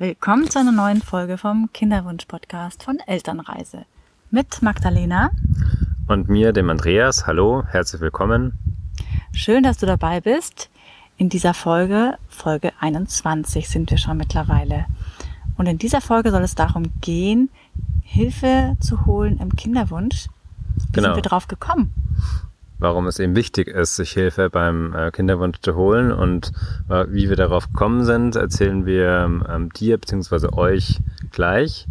Willkommen zu einer neuen Folge vom Kinderwunsch-Podcast von Elternreise mit Magdalena und mir, dem Andreas. Hallo, herzlich willkommen. Schön, dass du dabei bist. In dieser Folge, Folge 21 sind wir schon mittlerweile. Und in dieser Folge soll es darum gehen, Hilfe zu holen im Kinderwunsch. Wie genau. sind wir drauf gekommen? Warum es eben wichtig ist, sich Hilfe beim äh, Kinderwunsch zu holen und äh, wie wir darauf gekommen sind, erzählen wir ähm, dir bzw. euch gleich.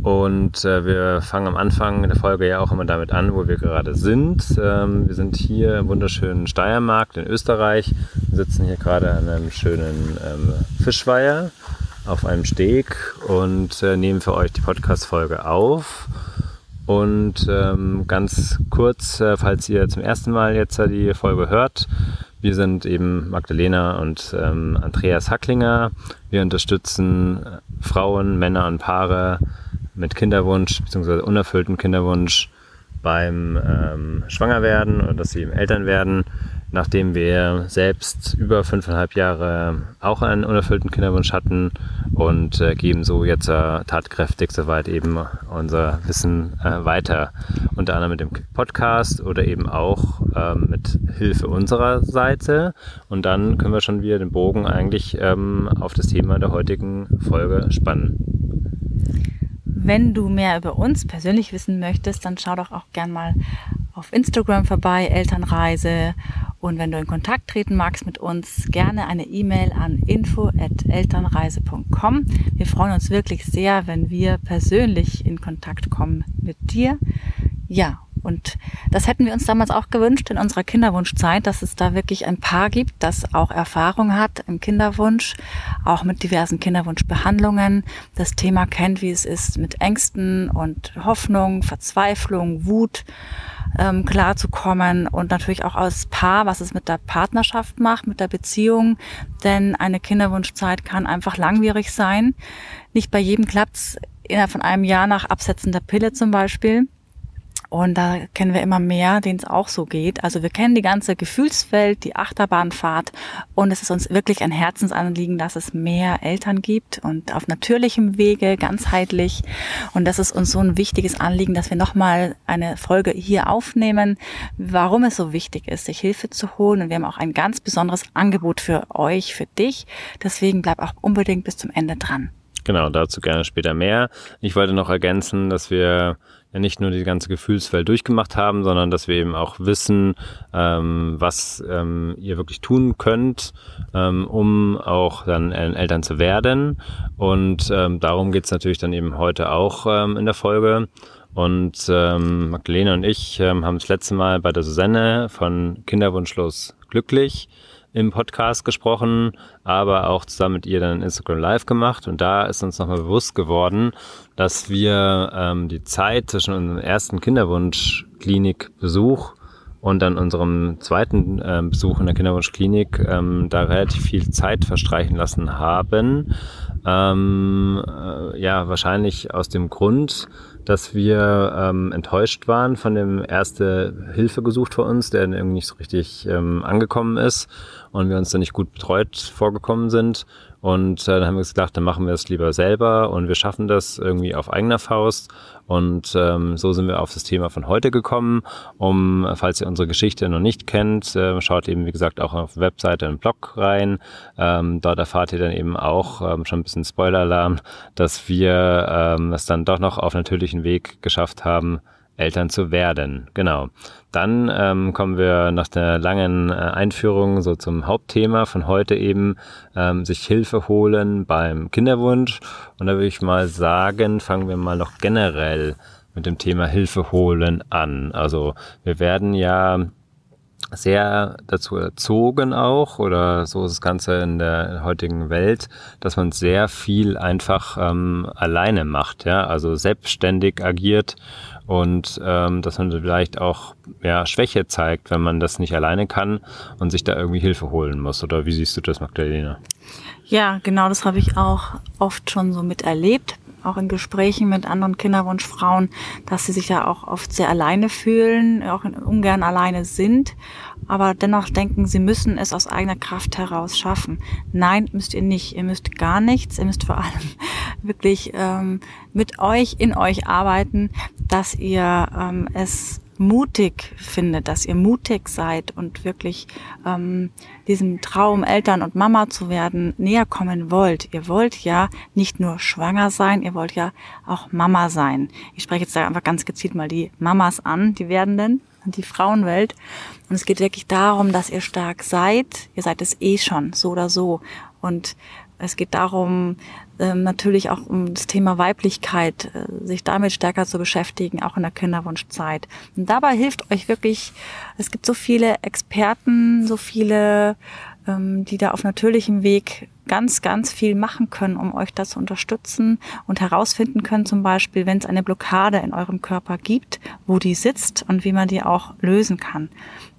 Und äh, wir fangen am Anfang der Folge ja auch immer damit an, wo wir gerade sind. Ähm, wir sind hier im wunderschönen Steiermark in Österreich. Wir sitzen hier gerade an einem schönen ähm, Fischweiher auf einem Steg und äh, nehmen für euch die Podcast-Folge auf. Und ähm, ganz kurz, äh, falls ihr zum ersten Mal jetzt die Folge hört, wir sind eben Magdalena und ähm, Andreas Hacklinger. Wir unterstützen äh, Frauen, Männer und Paare mit Kinderwunsch bzw. unerfülltem Kinderwunsch beim ähm, Schwangerwerden oder dass sie eben Eltern werden nachdem wir selbst über fünfeinhalb Jahre auch einen unerfüllten Kinderwunsch hatten und äh, geben so jetzt äh, tatkräftig soweit eben unser Wissen äh, weiter. Unter anderem mit dem Podcast oder eben auch ähm, mit Hilfe unserer Seite. Und dann können wir schon wieder den Bogen eigentlich ähm, auf das Thema der heutigen Folge spannen. Wenn du mehr über uns persönlich wissen möchtest, dann schau doch auch gern mal auf Instagram vorbei, Elternreise und wenn du in Kontakt treten magst mit uns, gerne eine E-Mail an info@elternreise.com. Wir freuen uns wirklich sehr, wenn wir persönlich in Kontakt kommen mit dir. Ja, und das hätten wir uns damals auch gewünscht in unserer Kinderwunschzeit, dass es da wirklich ein Paar gibt, das auch Erfahrung hat im Kinderwunsch, auch mit diversen Kinderwunschbehandlungen, das Thema kennt, wie es ist mit Ängsten und Hoffnung, Verzweiflung, Wut ähm, klarzukommen und natürlich auch als Paar, was es mit der Partnerschaft macht, mit der Beziehung. Denn eine Kinderwunschzeit kann einfach langwierig sein. Nicht bei jedem klappt's innerhalb von einem Jahr nach Absetzen der Pille zum Beispiel. Und da kennen wir immer mehr, denen es auch so geht. Also wir kennen die ganze Gefühlswelt, die Achterbahnfahrt und es ist uns wirklich ein Herzensanliegen, dass es mehr Eltern gibt und auf natürlichem Wege, ganzheitlich. Und das ist uns so ein wichtiges Anliegen, dass wir nochmal eine Folge hier aufnehmen, warum es so wichtig ist, sich Hilfe zu holen. Und wir haben auch ein ganz besonderes Angebot für euch, für dich. Deswegen bleib auch unbedingt bis zum Ende dran. Genau, dazu gerne später mehr. Ich wollte noch ergänzen, dass wir nicht nur die ganze Gefühlswelt durchgemacht haben, sondern dass wir eben auch wissen, ähm, was ähm, ihr wirklich tun könnt, ähm, um auch dann Eltern zu werden. Und ähm, darum geht's natürlich dann eben heute auch ähm, in der Folge. Und ähm, Magdalena und ich ähm, haben das letzte Mal bei der Susanne von Kinderwunschlos glücklich im Podcast gesprochen, aber auch zusammen mit ihr dann Instagram Live gemacht. Und da ist uns nochmal bewusst geworden, dass wir ähm, die Zeit zwischen unserem ersten Kinderwunschklinikbesuch und dann unserem zweiten äh, Besuch in der Kinderwunschklinik ähm, da relativ viel Zeit verstreichen lassen haben. Ähm, äh, ja, wahrscheinlich aus dem Grund, dass wir ähm, enttäuscht waren von dem erste Hilfe gesucht für uns, der irgendwie nicht so richtig ähm, angekommen ist und wir uns da nicht gut betreut vorgekommen sind. Und äh, dann haben wir uns gedacht, dann machen wir es lieber selber und wir schaffen das irgendwie auf eigener Faust. Und ähm, so sind wir auf das Thema von heute gekommen. Um, falls ihr unsere Geschichte noch nicht kennt, äh, schaut eben, wie gesagt, auch auf Webseite und Blog rein. Ähm, dort erfahrt ihr dann eben auch ähm, schon ein bisschen Spoiler-Alarm, dass wir ähm, es dann doch noch auf natürlichen Weg geschafft haben, Eltern zu werden. Genau. Dann ähm, kommen wir nach der langen äh, Einführung so zum Hauptthema von heute eben, ähm, sich Hilfe holen beim Kinderwunsch. Und da würde ich mal sagen, fangen wir mal noch generell mit dem Thema Hilfe holen an. Also wir werden ja sehr dazu erzogen auch, oder so ist das Ganze in der heutigen Welt, dass man sehr viel einfach ähm, alleine macht, ja, also selbstständig agiert und ähm, dass man vielleicht auch ja, Schwäche zeigt, wenn man das nicht alleine kann und sich da irgendwie Hilfe holen muss. Oder wie siehst du das, Magdalena? Ja, genau, das habe ich auch oft schon so miterlebt auch in Gesprächen mit anderen Kinderwunschfrauen, dass sie sich ja auch oft sehr alleine fühlen, auch ungern alleine sind, aber dennoch denken, sie müssen es aus eigener Kraft heraus schaffen. Nein, müsst ihr nicht. Ihr müsst gar nichts. Ihr müsst vor allem wirklich ähm, mit euch, in euch arbeiten, dass ihr ähm, es mutig findet, dass ihr mutig seid und wirklich ähm, diesem Traum, Eltern und Mama zu werden, näher kommen wollt. Ihr wollt ja nicht nur schwanger sein, ihr wollt ja auch Mama sein. Ich spreche jetzt da einfach ganz gezielt mal die Mamas an, die werdenden, die Frauenwelt. Und es geht wirklich darum, dass ihr stark seid. Ihr seid es eh schon, so oder so. Und es geht darum, ähm, natürlich auch um das Thema Weiblichkeit, äh, sich damit stärker zu beschäftigen, auch in der Kinderwunschzeit. Und dabei hilft euch wirklich, es gibt so viele Experten, so viele, ähm, die da auf natürlichem Weg ganz, ganz viel machen können, um euch da zu unterstützen und herausfinden können, zum Beispiel, wenn es eine Blockade in eurem Körper gibt, wo die sitzt und wie man die auch lösen kann.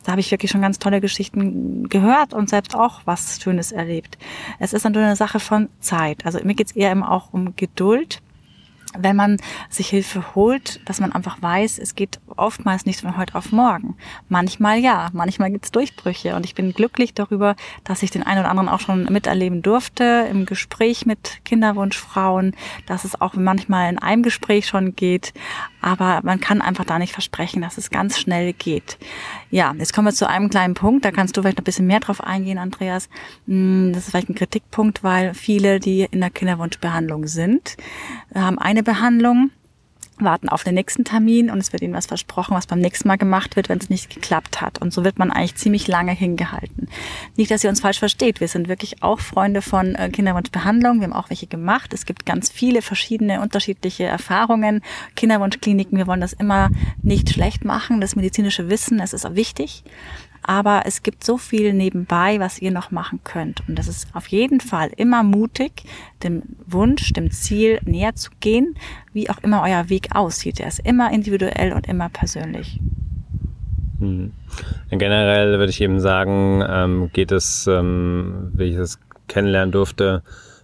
Da habe ich wirklich schon ganz tolle Geschichten gehört und selbst auch was Schönes erlebt. Es ist natürlich eine Sache von Zeit. Also mir geht es eher immer auch um Geduld wenn man sich Hilfe holt, dass man einfach weiß, es geht oftmals nicht von heute auf morgen. Manchmal ja, manchmal gibt's Durchbrüche und ich bin glücklich darüber, dass ich den einen oder anderen auch schon miterleben durfte im Gespräch mit Kinderwunschfrauen, dass es auch manchmal in einem Gespräch schon geht, aber man kann einfach da nicht versprechen, dass es ganz schnell geht. Ja, jetzt kommen wir zu einem kleinen Punkt, da kannst du vielleicht noch ein bisschen mehr drauf eingehen, Andreas. Hm, das ist vielleicht ein Kritikpunkt, weil viele, die in der Kinderwunschbehandlung sind, haben eine Behandlung warten auf den nächsten Termin und es wird ihnen was versprochen, was beim nächsten Mal gemacht wird, wenn es nicht geklappt hat. Und so wird man eigentlich ziemlich lange hingehalten. Nicht, dass ihr uns falsch versteht. Wir sind wirklich auch Freunde von äh, Kinderwunschbehandlung. Wir haben auch welche gemacht. Es gibt ganz viele verschiedene, unterschiedliche Erfahrungen. Kinderwunschkliniken, wir wollen das immer nicht schlecht machen. Das medizinische Wissen, es ist auch wichtig. Aber es gibt so viel nebenbei, was ihr noch machen könnt. Und das ist auf jeden Fall immer mutig, dem Wunsch, dem Ziel näher zu gehen, wie auch immer euer Weg aussieht. Er ist immer individuell und immer persönlich. Hm. Generell würde ich eben sagen, ähm, geht es, ähm, wie ich es kennenlernen durfte,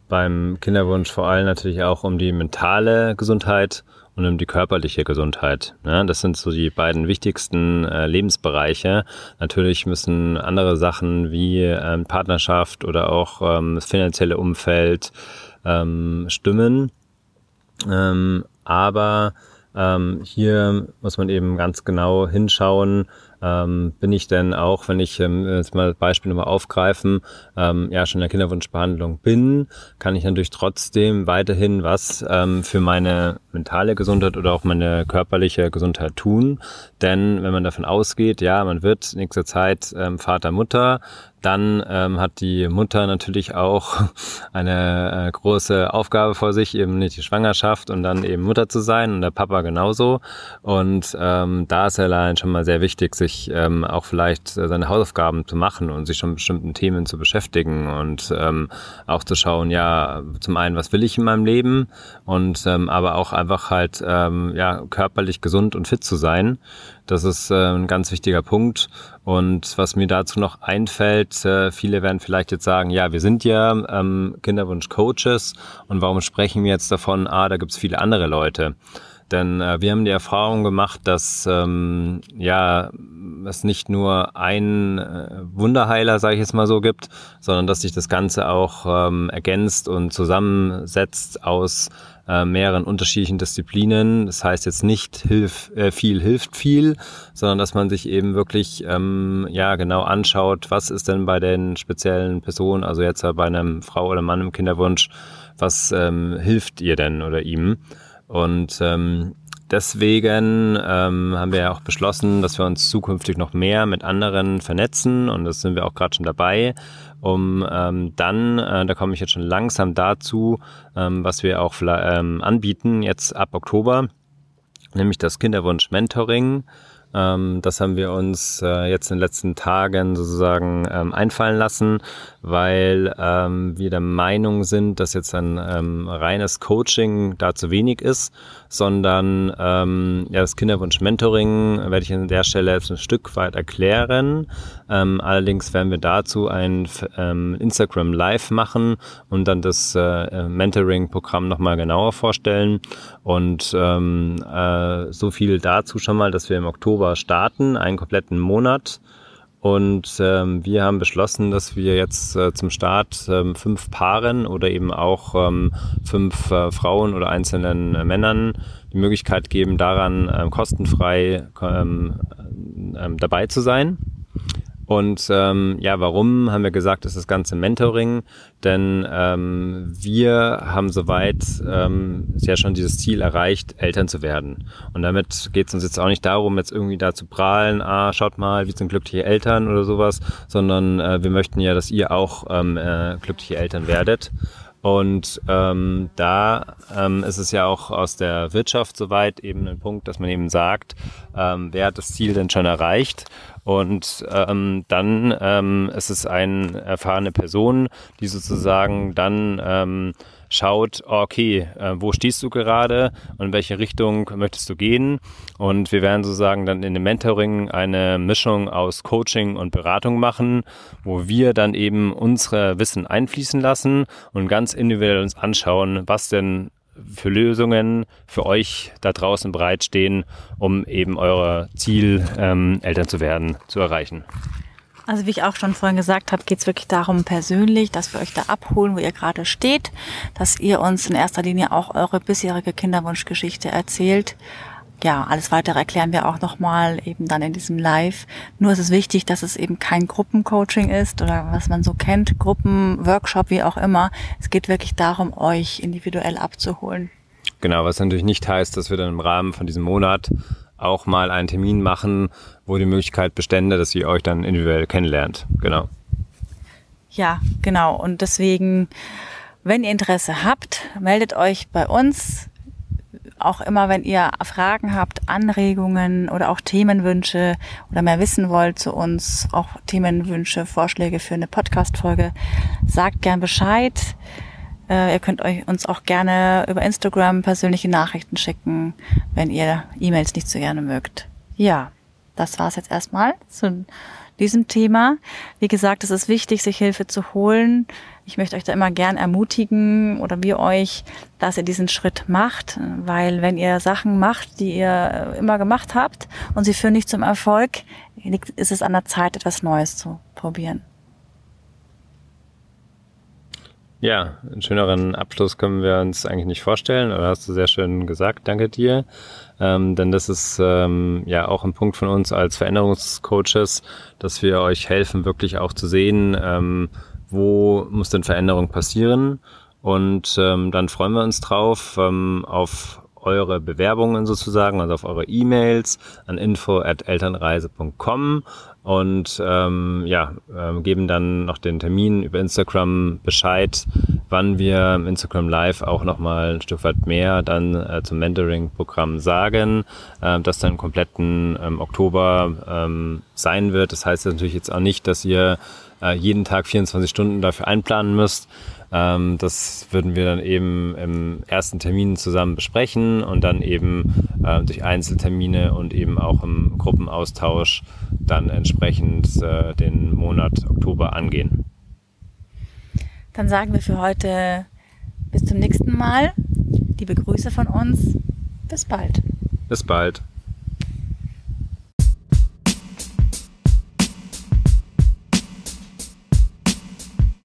beim Kinderwunsch vor allem natürlich auch um die mentale Gesundheit und um die körperliche Gesundheit. Ja, das sind so die beiden wichtigsten äh, Lebensbereiche. Natürlich müssen andere Sachen wie ähm, Partnerschaft oder auch ähm, das finanzielle Umfeld ähm, stimmen. Ähm, aber ähm, hier muss man eben ganz genau hinschauen, ähm, bin ich denn auch, wenn ich ähm, jetzt mal das Beispiel nochmal aufgreifen, ähm, ja schon in der Kinderwunschbehandlung bin, kann ich natürlich trotzdem weiterhin was ähm, für meine mentale Gesundheit oder auch meine körperliche Gesundheit tun. Denn wenn man davon ausgeht, ja, man wird nächste Zeit ähm, Vater, Mutter, dann ähm, hat die Mutter natürlich auch eine äh, große Aufgabe vor sich, eben nicht die Schwangerschaft und dann eben Mutter zu sein und der Papa genauso. Und ähm, da ist allein schon mal sehr wichtig, sich ähm, auch vielleicht äh, seine Hausaufgaben zu machen und sich schon mit bestimmten Themen zu beschäftigen und ähm, auch zu schauen, ja, zum einen, was will ich in meinem Leben und ähm, aber auch einfach halt ähm, ja körperlich gesund und fit zu sein. Das ist äh, ein ganz wichtiger Punkt. Und was mir dazu noch einfällt, äh, viele werden vielleicht jetzt sagen, ja, wir sind ja ähm, Kinderwunsch-Coaches und warum sprechen wir jetzt davon, ah, da gibt's viele andere Leute. Denn äh, wir haben die Erfahrung gemacht, dass ähm, ja es nicht nur ein äh, Wunderheiler, sage ich jetzt mal so, gibt, sondern dass sich das Ganze auch ähm, ergänzt und zusammensetzt aus äh, mehreren unterschiedlichen Disziplinen. Das heißt jetzt nicht hilf, äh, viel hilft viel, sondern dass man sich eben wirklich ähm, ja genau anschaut, was ist denn bei den speziellen Personen, also jetzt bei einem Frau oder Mann im Kinderwunsch, was ähm, hilft ihr denn oder ihm? Und ähm, deswegen ähm, haben wir ja auch beschlossen, dass wir uns zukünftig noch mehr mit anderen vernetzen. Und das sind wir auch gerade schon dabei, um ähm, dann, äh, da komme ich jetzt schon langsam dazu, ähm, was wir auch ähm, anbieten jetzt ab Oktober, nämlich das Kinderwunsch Mentoring Ähm, das haben wir uns äh, jetzt in den letzten Tagen sozusagen ähm, einfallen lassen, weil ähm, wir der Meinung sind, dass jetzt ein ähm, reines Coaching da zu wenig ist, sondern ähm, ja, das Kinderwunsch-Mentoring werde ich an der Stelle jetzt ein Stück weit erklären. Ähm, allerdings werden wir dazu ein ähm, Instagram Live machen und dann das äh, Mentoring-Programm nochmal genauer vorstellen. Und ähm, äh, so viel dazu schon mal, dass wir im Oktober starten, einen kompletten Monat und ähm, wir haben beschlossen, dass wir jetzt äh, zum Start ähm, fünf Paaren oder eben auch ähm, fünf äh, Frauen oder einzelnen äh, Männern die Möglichkeit geben, daran ähm, kostenfrei ähm, ähm, dabei zu sein. Und ähm, ja, warum haben wir gesagt, ist das ganze Mentoring? Denn ähm, wir haben soweit ähm, ja schon dieses Ziel erreicht, Eltern zu werden. Und damit geht es uns jetzt auch nicht darum, jetzt irgendwie da zu prahlen, ah, schaut mal, wir sind glückliche Eltern oder sowas, sondern äh, wir möchten ja, dass ihr auch ähm, äh, glückliche Eltern werdet. Und ähm, da ähm, ist es ja auch aus der Wirtschaft soweit eben ein Punkt, dass man eben sagt, ähm, wer hat das Ziel denn schon erreicht? Und ähm, dann ähm, ist es eine erfahrene Person, die sozusagen dann ähm, schaut, okay, äh, wo stehst du gerade und in welche Richtung möchtest du gehen? Und wir werden sozusagen dann in dem Mentoring eine Mischung aus Coaching und Beratung machen, wo wir dann eben unsere Wissen einfließen lassen und ganz individuell uns anschauen, was denn für Lösungen für euch da draußen bereitstehen, um eben euer Ziel, ähm, Eltern zu werden, zu erreichen. Also wie ich auch schon vorhin gesagt habe, geht es wirklich darum persönlich, dass wir euch da abholen, wo ihr gerade steht, dass ihr uns in erster Linie auch eure bisherige Kinderwunschgeschichte erzählt. Ja, alles weitere erklären wir auch nochmal eben dann in diesem Live. Nur ist es wichtig, dass es eben kein Gruppencoaching ist oder was man so kennt, Gruppenworkshop, wie auch immer. Es geht wirklich darum, euch individuell abzuholen. Genau, was natürlich nicht heißt, dass wir dann im Rahmen von diesem Monat auch mal einen Termin machen, wo die Möglichkeit bestände, dass ihr euch dann individuell kennenlernt. Genau. Ja, genau. Und deswegen, wenn ihr Interesse habt, meldet euch bei uns. Auch immer, wenn ihr Fragen habt, Anregungen oder auch Themenwünsche oder mehr wissen wollt zu uns, auch Themenwünsche, Vorschläge für eine Podcast-Folge, sagt gern Bescheid. Äh, ihr könnt euch uns auch gerne über Instagram persönliche Nachrichten schicken, wenn ihr E-Mails nicht so gerne mögt. Ja, das war's jetzt erstmal zu diesem Thema. Wie gesagt, es ist wichtig, sich Hilfe zu holen. Ich möchte euch da immer gern ermutigen oder wir euch, dass ihr diesen Schritt macht, weil wenn ihr Sachen macht, die ihr immer gemacht habt und sie führen nicht zum Erfolg, ist es an der Zeit, etwas Neues zu probieren. Ja, einen schöneren Abschluss können wir uns eigentlich nicht vorstellen, aber hast du sehr schön gesagt. Danke dir. Ähm, denn das ist ähm, ja auch ein Punkt von uns als Veränderungscoaches, dass wir euch helfen, wirklich auch zu sehen, ähm, wo muss denn Veränderung passieren. Und ähm, dann freuen wir uns drauf ähm, auf eure Bewerbungen sozusagen, also auf eure E-Mails an info@elternreise.com und ähm, ja, äh, geben dann noch den Termin über Instagram Bescheid, wann wir im Instagram Live auch nochmal ein Stück weit mehr dann äh, zum Mentoring-Programm sagen, äh, das dann im kompletten ähm, Oktober ähm, sein wird. Das heißt natürlich jetzt auch nicht, dass ihr äh, jeden Tag 24 Stunden dafür einplanen müsst, ähm, das würden wir dann eben im ersten Termin zusammen besprechen und dann eben äh, durch Einzeltermine und eben auch im Gruppenaustausch dann entsprechend äh, den Monat Oktober angehen. Dann sagen wir für heute bis zum nächsten Mal. Liebe Grüße von uns. Bis bald. Bis bald.